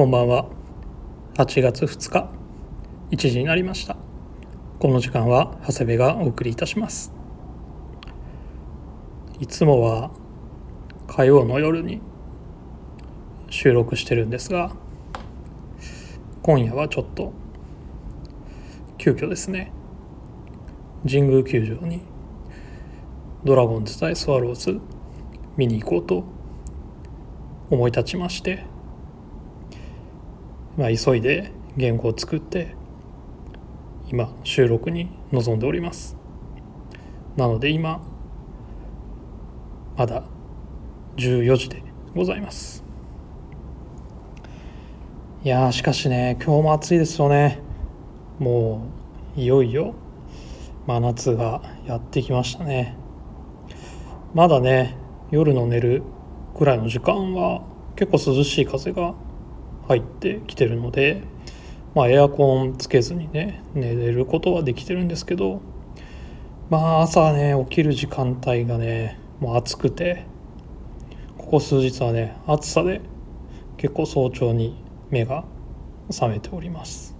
こんばんは。8月2日1時になりました。この時間は長谷部がお送りいたします。いつもは火曜の夜に収録してるんですが今夜はちょっと急遽ですね神宮球場にドラゴンズ対スワローズ見に行こうと思い立ちましてまあ、急いで原稿を作って今収録に臨んでおります。なので今まだ14時でございます。いやしかしね今日も暑いですよね。もういよいよ真夏がやってきましたね。まだね夜の寝るくらいの時間は結構涼しい風が入ってきてるので、まあ、エアコンつけずにね寝れることはできてるんですけどまあ朝ね起きる時間帯がねもう暑くてここ数日はね暑さで結構早朝に目が覚めております、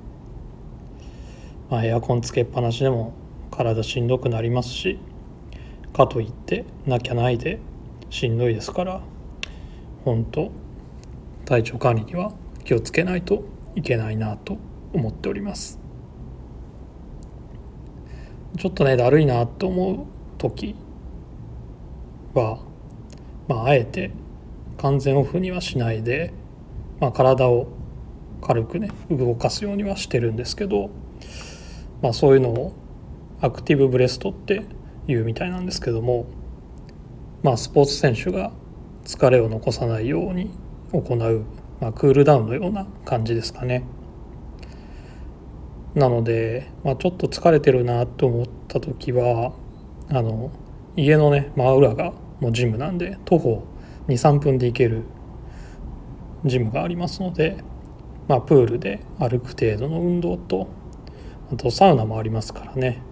まあ、エアコンつけっぱなしでも体しんどくなりますしかといってなきゃないでしんどいですから本当体調管理には気をつけないといけないなと思っております。ちょっとねだるいなと思う時はまああえて完全オフにはしないで、まあ、体を軽くね動かすようにはしてるんですけど、まあ、そういうのをアクティブブレストっていうみたいなんですけども、まあ、スポーツ選手が疲れを残さないように行うまあ、クールダウンのような感じですかね。なので、まあ、ちょっと疲れてるなと思った時はあの家のね真裏がもうジムなんで徒歩23分で行けるジムがありますので、まあ、プールで歩く程度の運動とあとサウナもありますからね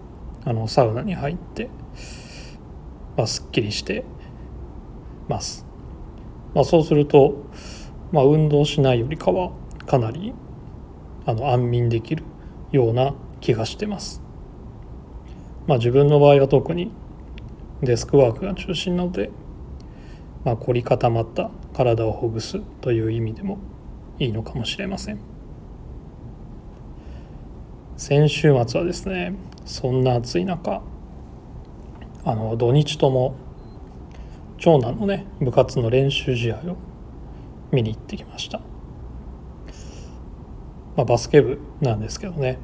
あのサウナに入って、まあ、すっきりしてます。まあ、そうするとまあ、運動しないよりかはかなりあの安眠できるような気がしてます。まあ、自分の場合は特にデスクワークが中心なので、まあ、凝り固まった体をほぐすという意味でもいいのかもしれません先週末はですねそんな暑い中あの土日とも長男のね部活の練習試合を見に行ってきました、まあ、バスケ部なんですけどね、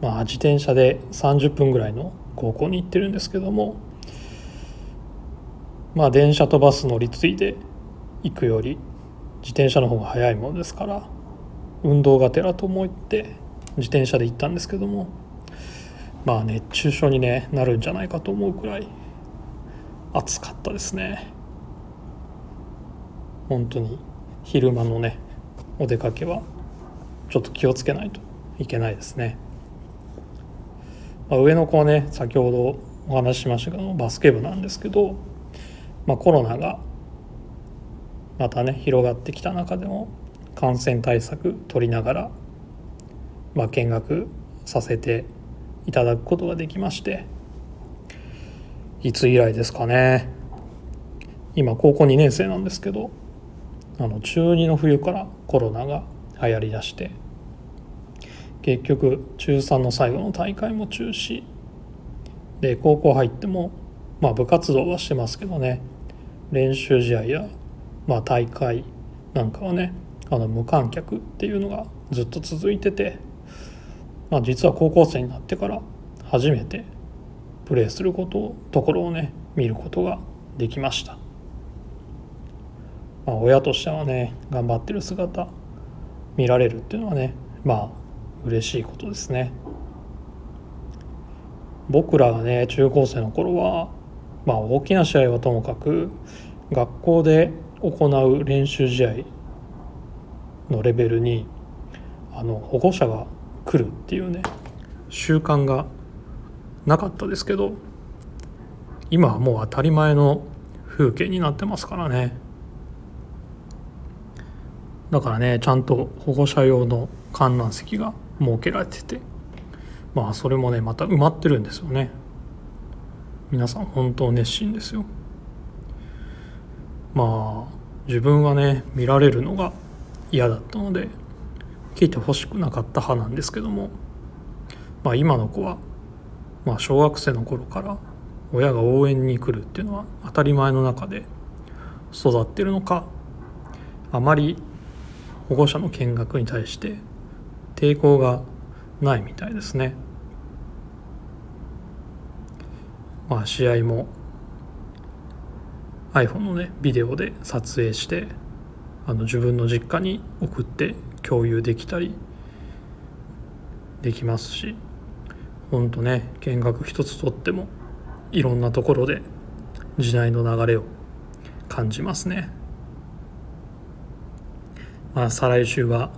まあ、自転車で30分ぐらいの高校に行ってるんですけども。まあ電車とバス乗り継いで行くより自転車の方が早いものですから運動がてらと思って自転車で行ったんですけども。まあ熱中症に、ね、なるんじゃないかと思うくらい暑かったですね。本当に。昼間のねお出かけはちょっと気をつけないといけないですね、まあ、上の子はね先ほどお話ししましたけどバスケ部なんですけど、まあ、コロナがまたね広がってきた中でも感染対策取りながら、まあ、見学させていただくことができましていつ以来ですかね。今高校2年生なんですけどあの中2の冬からコロナが流行りだして結局中3の最後の大会も中止で高校入ってもまあ部活動はしてますけどね練習試合や、まあ、大会なんかはねあの無観客っていうのがずっと続いてて、まあ、実は高校生になってから初めてプレーすることところをね見ることができました。まあ、親としてはね頑張ってる姿見られるっていうのはねまあ嬉しいことですね。僕らがね中高生の頃はまあ大きな試合はともかく学校で行う練習試合のレベルにあの保護者が来るっていうね習慣がなかったですけど今はもう当たり前の風景になってますからね。だからねちゃんと保護者用の観覧席が設けられてて。まあそれもねまた埋まってるんですよね。皆さん本当熱心ですよ。まあ自分はね見られるのが嫌だったので聞いてほしくなかった派なんですけども。まあ今の子はまあ小学生の頃から親が応援に来るっていうのは当たり前の中で育ってるのかあまり保護者の見学に対して抵抗がないみたいですね。まあ試合も iPhone のねビデオで撮影してあの自分の実家に送って共有できたりできますしほんとね見学一つとってもいろんなところで時代の流れを感じますね。まあ再来週は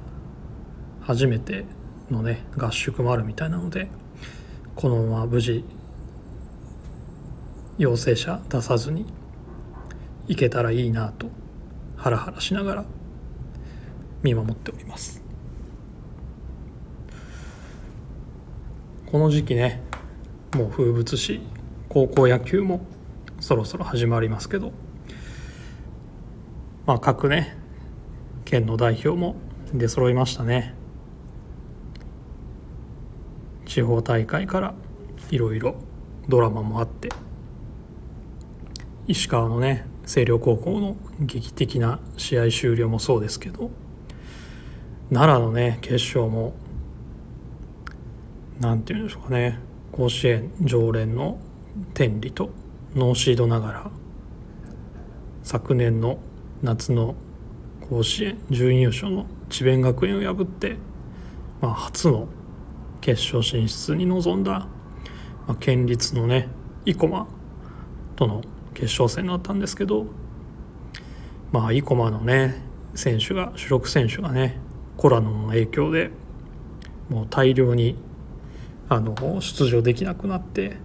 初めてのね合宿もあるみたいなのでこのまま無事陽性者出さずにいけたらいいなとハラハラしながら見守っております。この時期ねもう風物詩高校野球もそろそろ始まりますけどまあ各ね県の代表も出揃いましたね。地方大会からいろいろドラマもあって石川のね星稜高校の劇的な試合終了もそうですけど奈良のね決勝も何て言うんでしょうかね甲子園常連の天理とノーシードながら昨年の夏の甲子園準優勝の智弁学園を破って、まあ、初の決勝進出に臨んだ、まあ、県立のね生駒との決勝戦だったんですけどまあ生駒のね選手が主力選手がねコロナの影響でもう大量にあの出場できなくなって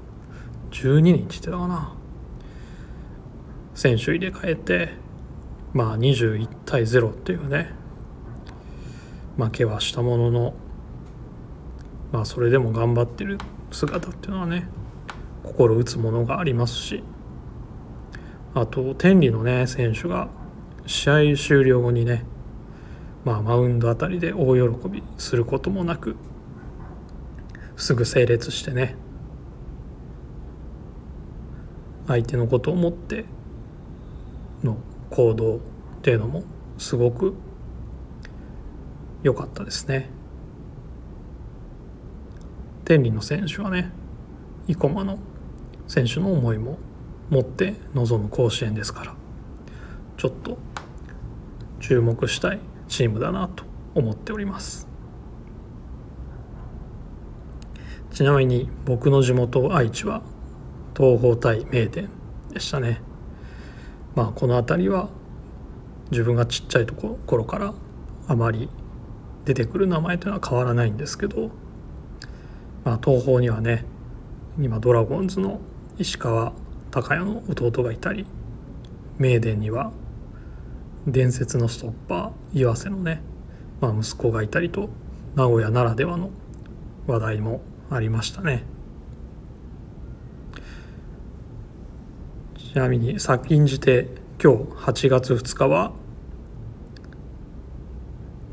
12人って言ってたかな。選手入れ替えてまあ21対0っていうね。負けはしたもののまあそれでも頑張ってる姿っていうのはね心打つものがありますしあと天理のね選手が試合終了後にねまあマウンドあたりで大喜びすることもなくすぐ整列してね相手のことを思っての行動っていうのもすごく良かったですね。天理の選手はね生駒の選手の思いも持って臨む甲子園ですからちょっと注目したいチームだなと思っておりますちなみに僕の地元愛知は東邦対名電でしたねまあこの辺りは自分がちっちゃいところからあまり出てくる名前というのは変わらないんですけど、まあ、東邦にはね今ドラゴンズの石川高谷の弟がいたり名電には伝説のストッパー岩瀬のね、まあ、息子がいたりと名古屋ならではの話題もありましたね。ちなみに先んじて今日8月2日は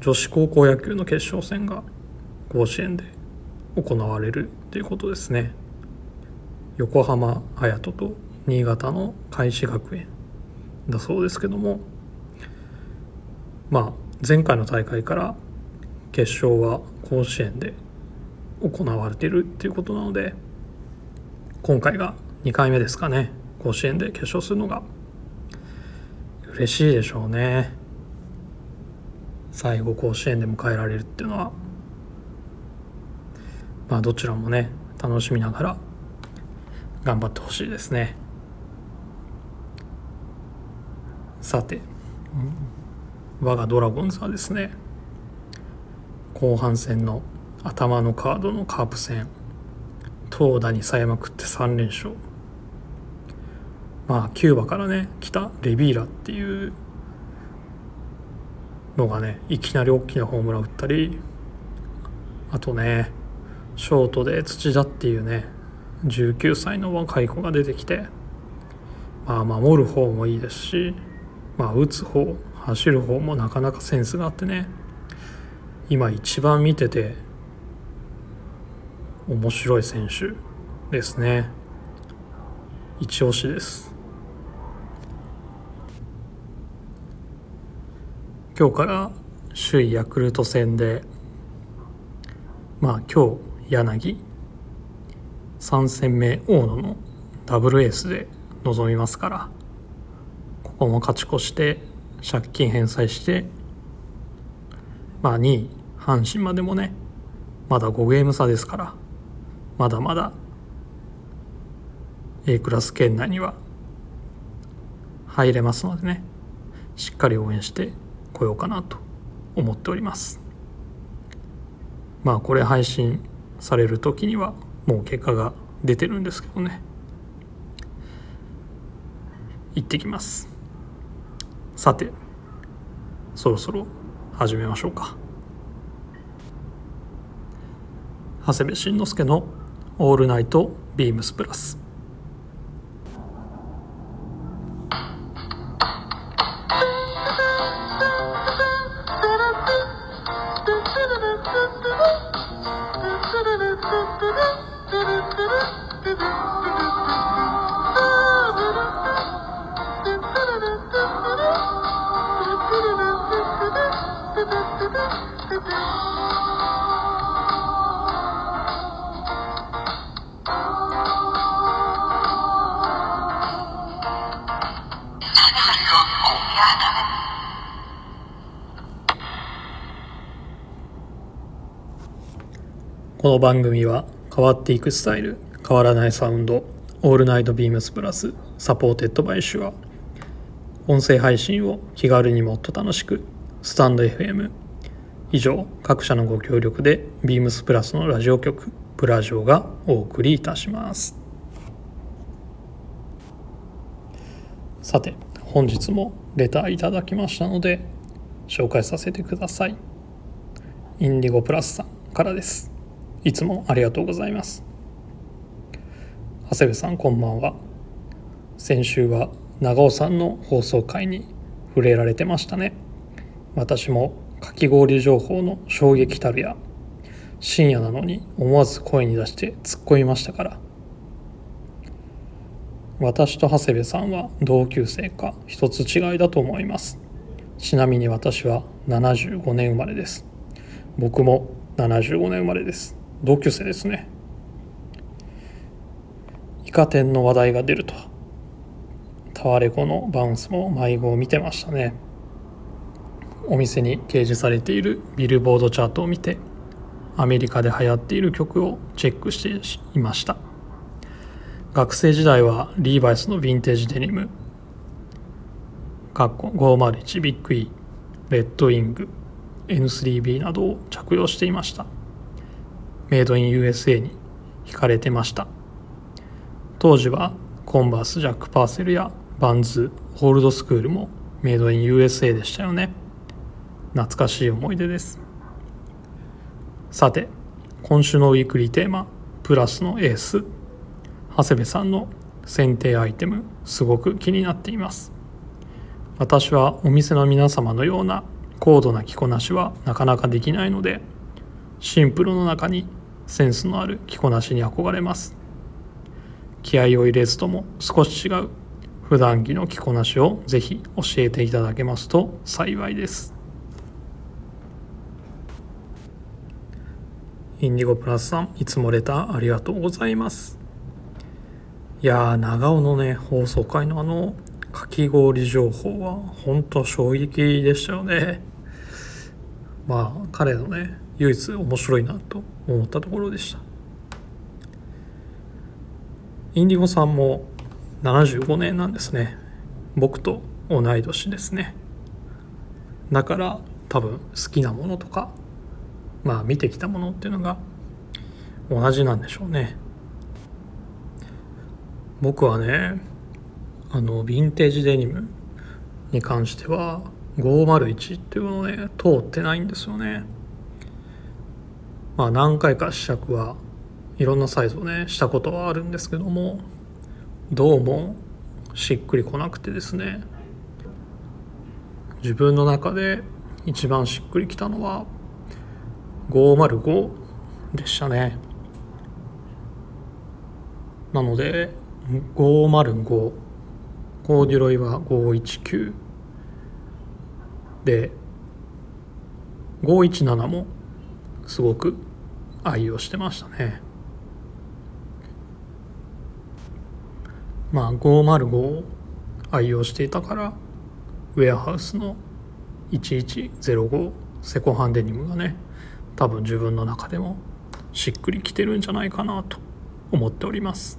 女子高校野球の決勝戦が甲子園で行われるということですね。横浜隼人と新潟の開志学園だそうですけどもまあ前回の大会から決勝は甲子園で行われているっていうことなので今回が2回目ですかね。甲子園で決勝するのが嬉しいでしょうね。最後甲子園で迎えられるっていうのは。まあどちらもね楽しみながら頑張ってほしいですね。さて、我がドラゴンズはですね後半戦の頭のカードのカープ戦投打にさえまくって3連勝。まあキューバからね来たレビーラっていうのがねいきなり大きなホームラン打ったりあとねショートで土田っていうね19歳の若い子が出てきてまあ守る方もいいですしまあ打つ方走る方もなかなかセンスがあってね今一番見てて面白い選手ですね。一押しです。今日から首位ヤクルト戦でまあ今日柳3戦目大野のダブルエースで臨みますからここも勝ち越して借金返済してまあ2位阪神までもねまだ5ゲーム差ですからまだまだ A クラス圏内には入れますのでねしっかり応援してこようかなと思っております。まあこれ配信される時にはもう結果が出てるんですけどね。行ってきます。さてそろそろ始めましょうか。長谷部慎之介の「オールナイトビームスプラス」この番組は変わっていくスタイル変わらないサウンド All Night BEAMS+ supported by Shure。音声配信を気軽にもっと楽しくスタンド FM 以上各社のご協力で BEAMS+ のラジオ局プラジオがお送りいたします。さて本日もレターいただきましたので紹介させてください。インディゴプラスさんからです。いつもありがとうございます。長谷部さんこんばんは。先週は長尾さんの放送回に触れられてましたね。私もかき氷情報の衝撃たるや深夜なのに思わず声に出して突っ込みましたから。私と長谷部さんは同級生か一つ違いだと思います。ちなみに私は75年生まれです。僕も75年生まれです。同級生ですね。イカ天の話題が出ると。タワレコのバウンスも迷子を見てましたね。お店に掲示されているビルボードチャートを見てアメリカで流行っている曲をチェックしていました。学生時代はリーバイスのヴィンテージデニム。501ビッグ E レッドウィング N3B などを着用していました。メイドイン USA に惹かれてました。当時はコンバースジャック・パーセルやバンズホールドスクールもメイドイン USA でしたよね。懐かしい思い出です。さて今週のウィークリーテーマプラスのエース。長谷部さんの選定アイテムすごく気になっています。私はお店の皆様のような高度な着こなしはなかなかできないのでシンプルの中にセンスのある着こなしに憧れます。気合を入れずとも少し違う普段着の着こなしをぜひ教えていただけますと幸いです。インディゴプラスさんいつもレターありがとうございます。いや長尾のね放送回のあのかき氷情報は本当衝撃でしたよね。まあ彼のね唯一面白いなと思ったところでした。インディゴさんも75年なんですね。僕と同い年ですね。だから多分好きなものとかまあ見てきたものっていうのが同じなんでしょうね。僕はねあのヴィンテージデニムに関しては501っていうのをね通ってないんですよね。まあ何回か試着はいろんなサイズをねしたことはあるんですけどもどうもしっくりこなくてですね自分の中で一番しっくりきたのは505でしたね。なので505コーデュロイは519で517もすごく愛用してましたね。まあ505を愛用していたからウェアハウスの1105セコハンデニムがね多分自分の中でもしっくりきてるんじゃないかなと思っております。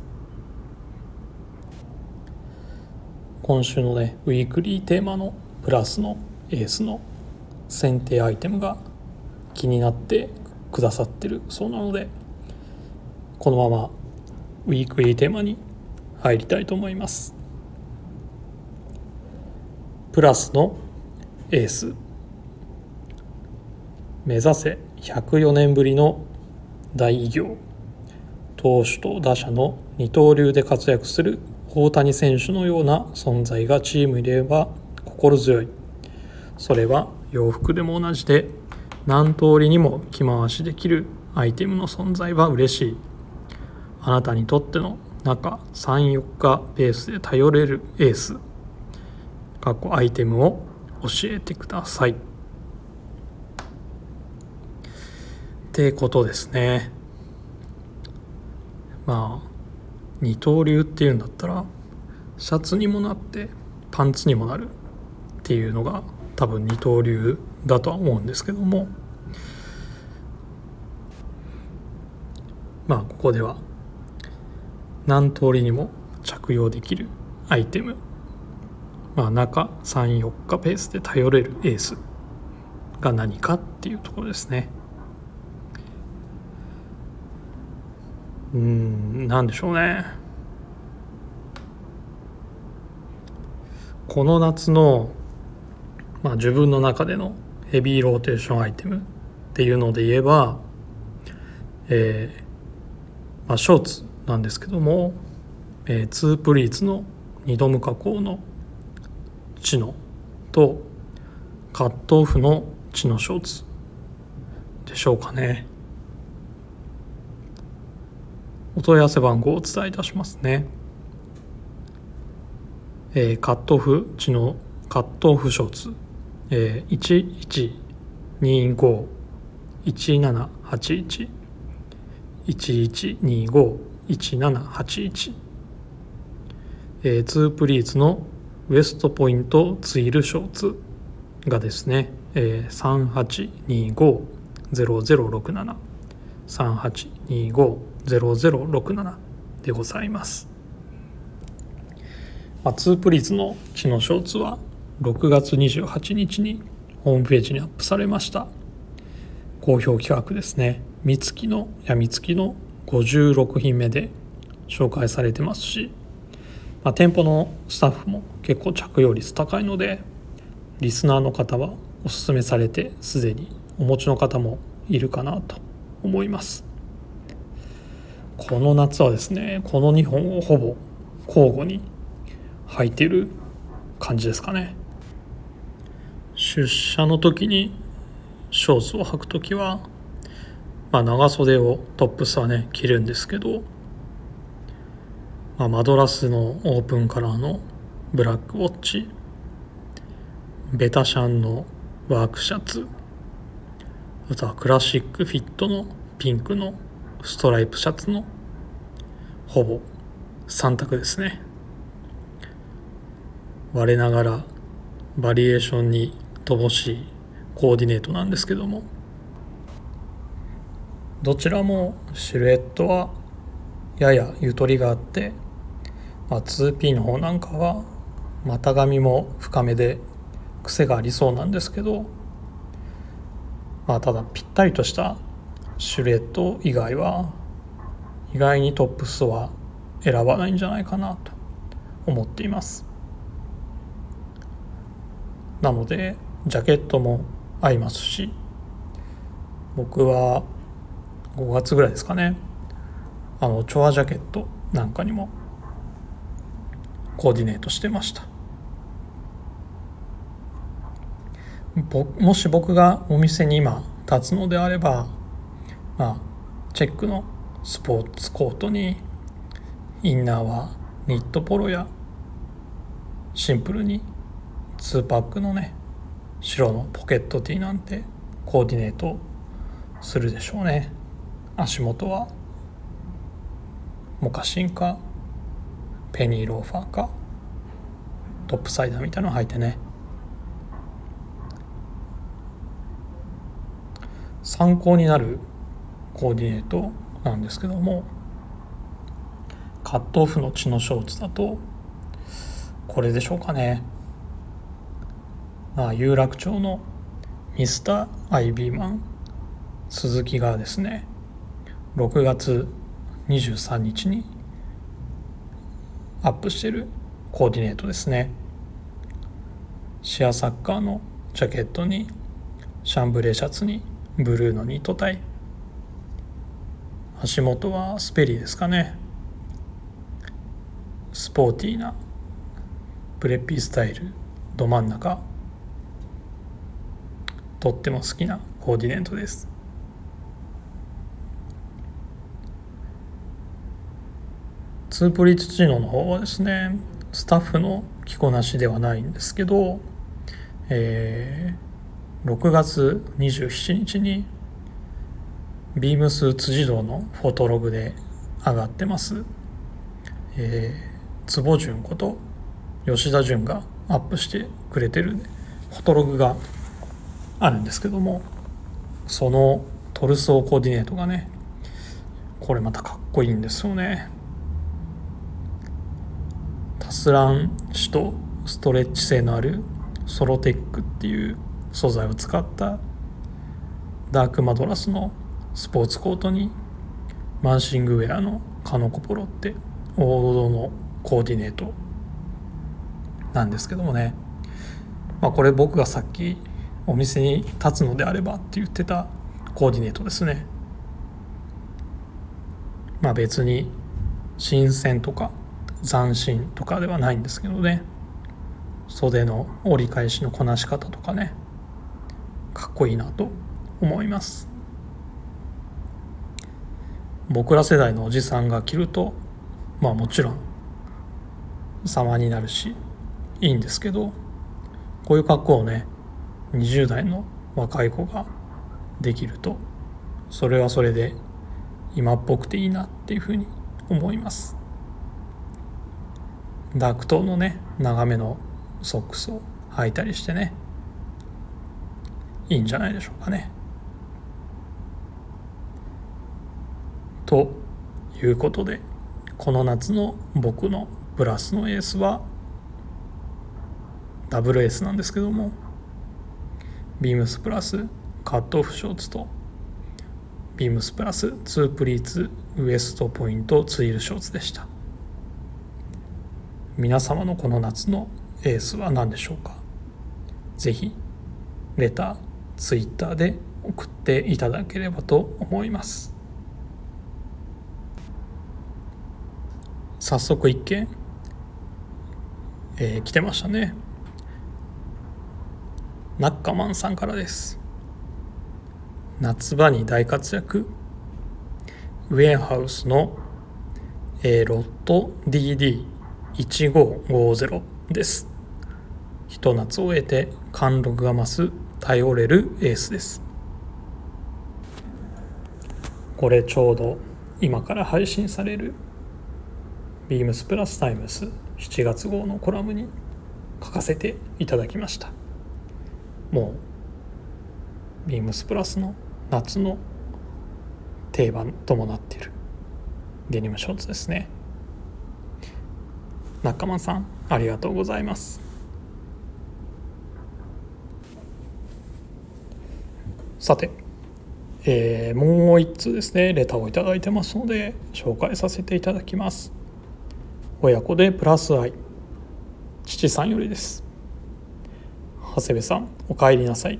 今週のねウィークリーテーマのプラスのエースの選定アイテムが気になってくださってる。そうなのでこのままウィークリーテーマに入りたいと思います。プラスのエース。目指せ104年ぶりの大偉業。投手と打者の二刀流で活躍する大谷選手のような存在がチームにいれば心強い。それは洋服でも同じで何通りにも着回しできるアイテムの存在は嬉しい。あなたにとっての中34日ペースで頼れるエース。過去アイテムを教えてください。ってことですね。まあ二刀流っていうんだったらシャツにもなってパンツにもなるっていうのが多分二刀流だとは思うんですけども。まあここでは何通りにも着用できるアイテム。まあ中34日ペースで頼れるエースが何かっていうところですね。うんなんでしょうね。この夏の、まあ、自分の中でのヘビーローテーションアイテムっていうので言えば、えーまあ、ショーツなんですけども、えー、ツープリーツの2度無加工のチノとカットオフのチノショーツでしょうかね。お問い合わせ番号をお伝えいたしますね。えー、カットオフチノカットオフショーツ、えー、1125-1781 1125-1781えー、ツープリーツのウエストポイントツイルショーツがですね、えー、3825-0067 3825-0067でございます。まあ、ツープリーツのチノショーツは6月28日にホームページにアップされました。好評企画ですね。三月のやみつきの56品目で紹介されてますし、まあ、店舗のスタッフも結構着用率高いのでリスナーの方はおすすめされてすでにお持ちの方もいるかなと思います。この夏はですねこの2本をほぼ交互に履いてる感じですかね。出社の時にショーツを履く時は、まあ、長袖をトップスはね着るんですけど、まあ、マドラスのオープンカラーのブラックウォッチベタシャンのワークシャツあとはクラシックフィットのピンクのストライプシャツのほぼ3択ですね。我ながらバリエーションに乏しいコーディネートなんですけども。どちらもシルエットはややゆとりがあって、まあ、2P の方なんかは股上も深めで癖がありそうなんですけどまあただぴったりとしたシルエット以外は意外にトップスは選ばないんじゃないかなと思っています。なのでジャケットも合いますし僕は5月ぐらいですかね。あのチョアジャケットなんかにもコーディネートしてました。もし僕がお店に今立つのであればまあチェックのスポーツコートにインナーはニットポロやシンプルに2パックのね白のポケットティーなんてコーディネートするでしょうね。足元はモカシンかペニーローファーかトップサイダーみたいなの履いてね。参考になるコーディネートなんですけどもカットオフの血のショーツだとこれでしょうかね。あ有楽町のミスターアイビーマン鈴木がですね6月23日にアップしてるコーディネートですね。シアサッカーのジャケットにシャンブレーシャツにブルーのニットタイ。足元はスペリーですかね。スポーティーなプレッピースタイルど真ん中。とっても好きなコーディネートです。ツープリッツチノの方はですねスタッフの着こなしではないんですけど、えー、6月27日にビームス辻堂のフォトログで上がってます、えー、坪淳こと吉田淳がアップしてくれてるフォトログがあるんですけどもそのトルソーコーディネートがねこれまたかっこいいんですよね。タスラン紙とストレッチ性のあるソロテックっていう素材を使ったダークマドラスのスポーツコートにマンシングウェアのカノコポロって王道のコーディネートなんですけどもね、まあ、これ僕がさっきお店に立つのであればって言ってたコーディネートですね。まあ別に新鮮とか斬新とかではないんですけどね。袖の折り返しのこなし方とかね。かっこいいなと思います。僕ら世代のおじさんが着るとまあもちろん様になるしいいんですけどこういう格好をね20代の若い子ができるとそれはそれで今っぽくていいなっていうふうに思いますダクトのね長めのソックスを履いたりしてねいいんじゃないでしょうかね。ということでこの夏の僕のプラスのエースはダブルエースなんですけどもビームスプラスカットオフショーツとビームスプラスツープリーツウエストポイントツイルショーツでした。皆様のこの夏のエースは何でしょうか？ぜひレターツイッターで送っていただければと思います。早速一件、えー、来てましたね。ナッカマンさんからです。夏場に大活躍。ウェアハウスの、えー、ロット DD1550 です。ひと夏を終えて貫禄が増す頼れるエースです。これちょうど今から配信されるビームスプラスタイムス7月号のコラムに書かせていただきました。もうビームスプラスの夏の定番ともなっているデニムショーツですね。仲間さんありがとうございます。さて、えー、もう一通ですねレターを頂いてますので紹介させていただきます。親子でプラス愛。父さんよりです。長谷部さんお帰りなさい。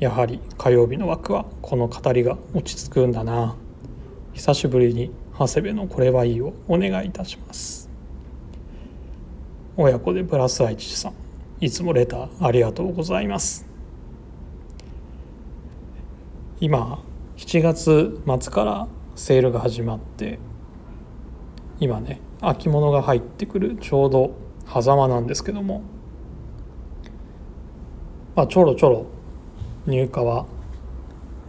やはり火曜日の枠はこの語りが落ち着くんだな。久しぶりに長谷部のこれはいいをお願いいたします。親子でプラス愛知さんいつもレターありがとうございます。今7月末からセールが始まって今ね秋物が入ってくるちょうど狭間なんですけどもまあちょろちょろ入荷は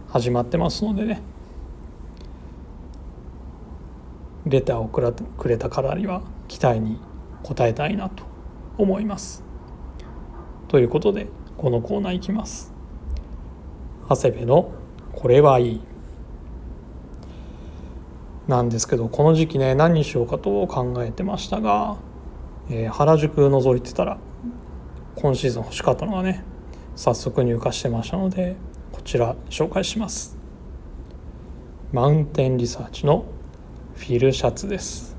始まってますのでねレターをくれたからには期待に応えたいなと思います。ということでこのコーナーいきます。長谷部のこれはいいなんですけどこの時期ね何にしようかと考えてましたが、えー、原宿覗いてたら今シーズン欲しかったのがね早速入荷してましたのでこちら紹介します。マウンテンリサーチのフィルシャツです。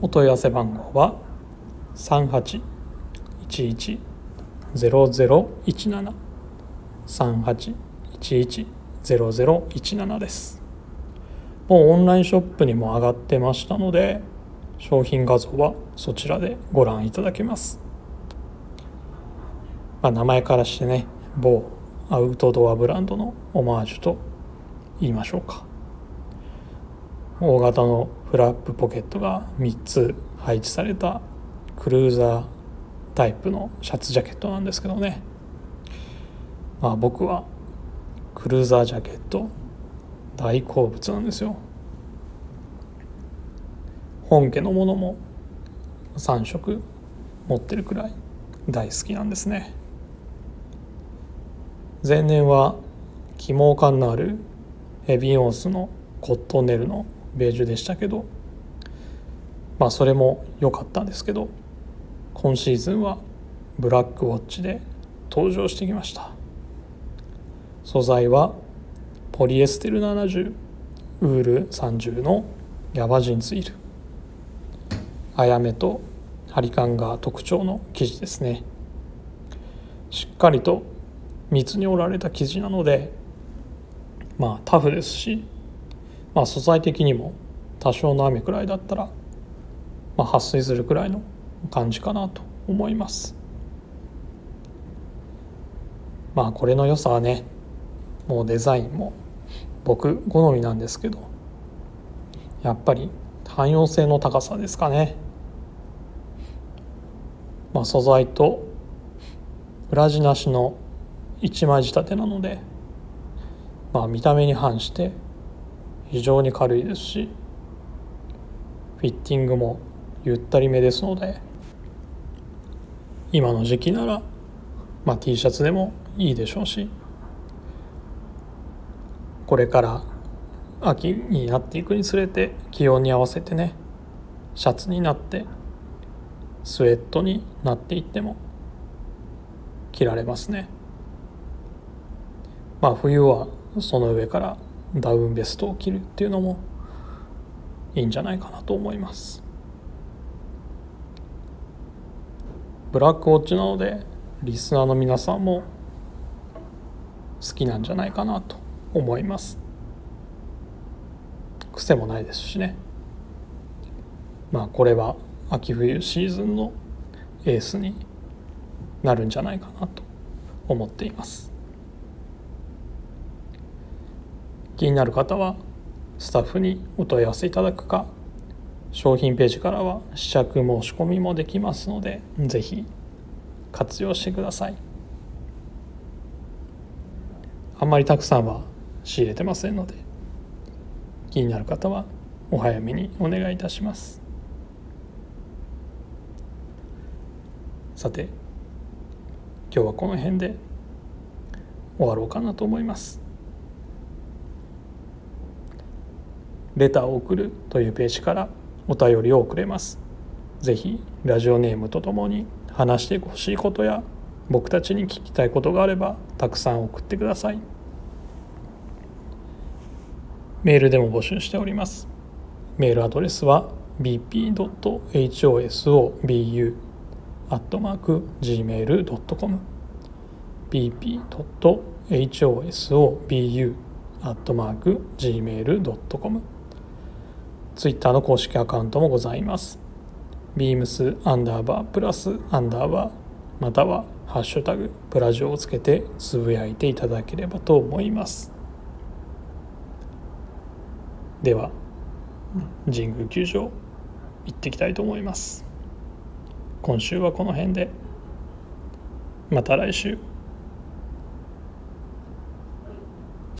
お問い合わせ番号は38110017 38110017です。もうオンラインショップにも上がってましたので商品画像はそちらでご覧いただけます、まあ、名前からしてね某アウトドアブランドのオマージュと言いましょうか。大型のフラップポケットが3つ配置されたクルーザータイプのシャツジャケットなんですけどね。まあ僕はクルーザージャケット大好物なんですよ。本家のものも3色持ってるくらい大好きなんですね。前年は起毛感のあるヘビーオースのコットンネルのベージュでしたけどまあそれも良かったんですけど今シーズンはブラックウォッチで登場してきました。素材はポリエステル70ウール30のヤバジンツイル。あやめと張り感が特徴の生地ですね。しっかりと密に織られた生地なのでまあタフですし、まあ、素材的にも多少の雨くらいだったら、まあ、撥水するくらいの感じかなと思います。まあこれの良さはねもうデザインも僕好みなんですけどやっぱり汎用性の高さですかね、まあ、素材と裏地なしの一枚仕立てなので、まあ、見た目に反して非常に軽いですしフィッティングもゆったりめですので今の時期なら、まあ、T シャツでもいいでしょうしこれから秋になっていくにつれて気温に合わせてねシャツになってスウェットになっていっても着られますね。まあ冬はその上からダウンベストを着るっていうのもいいんじゃないかなと思います。ブラックウォッチなのでリスナーの皆さんも好きなんじゃないかなと思います。癖もないですしね。まあこれは秋冬シーズンのエースになるんじゃないかなと思っています。気になる方はスタッフにお問い合わせいただくか商品ページからは試着申し込みもできますので是非活用してください。あんまりたくさんは仕入れてませんので気になる方はお早めにお願いいたします。さて今日はこの辺で終わろうかなと思います。レターを送るというページからお便りを送れますぜひラジオネームとともに話してほしいことや僕たちに聞きたいことがあればたくさん送ってください。メールでも募集しております。メールアドレスは bp.hosobu アツイッターの公式アカウントもございます。beams アンダーバープラスアンダーバーまたはハッシュタグプラジオをつけてつぶやいていただければと思います。では神宮球場行ってきたいと思います。今週はこの辺でまた来週。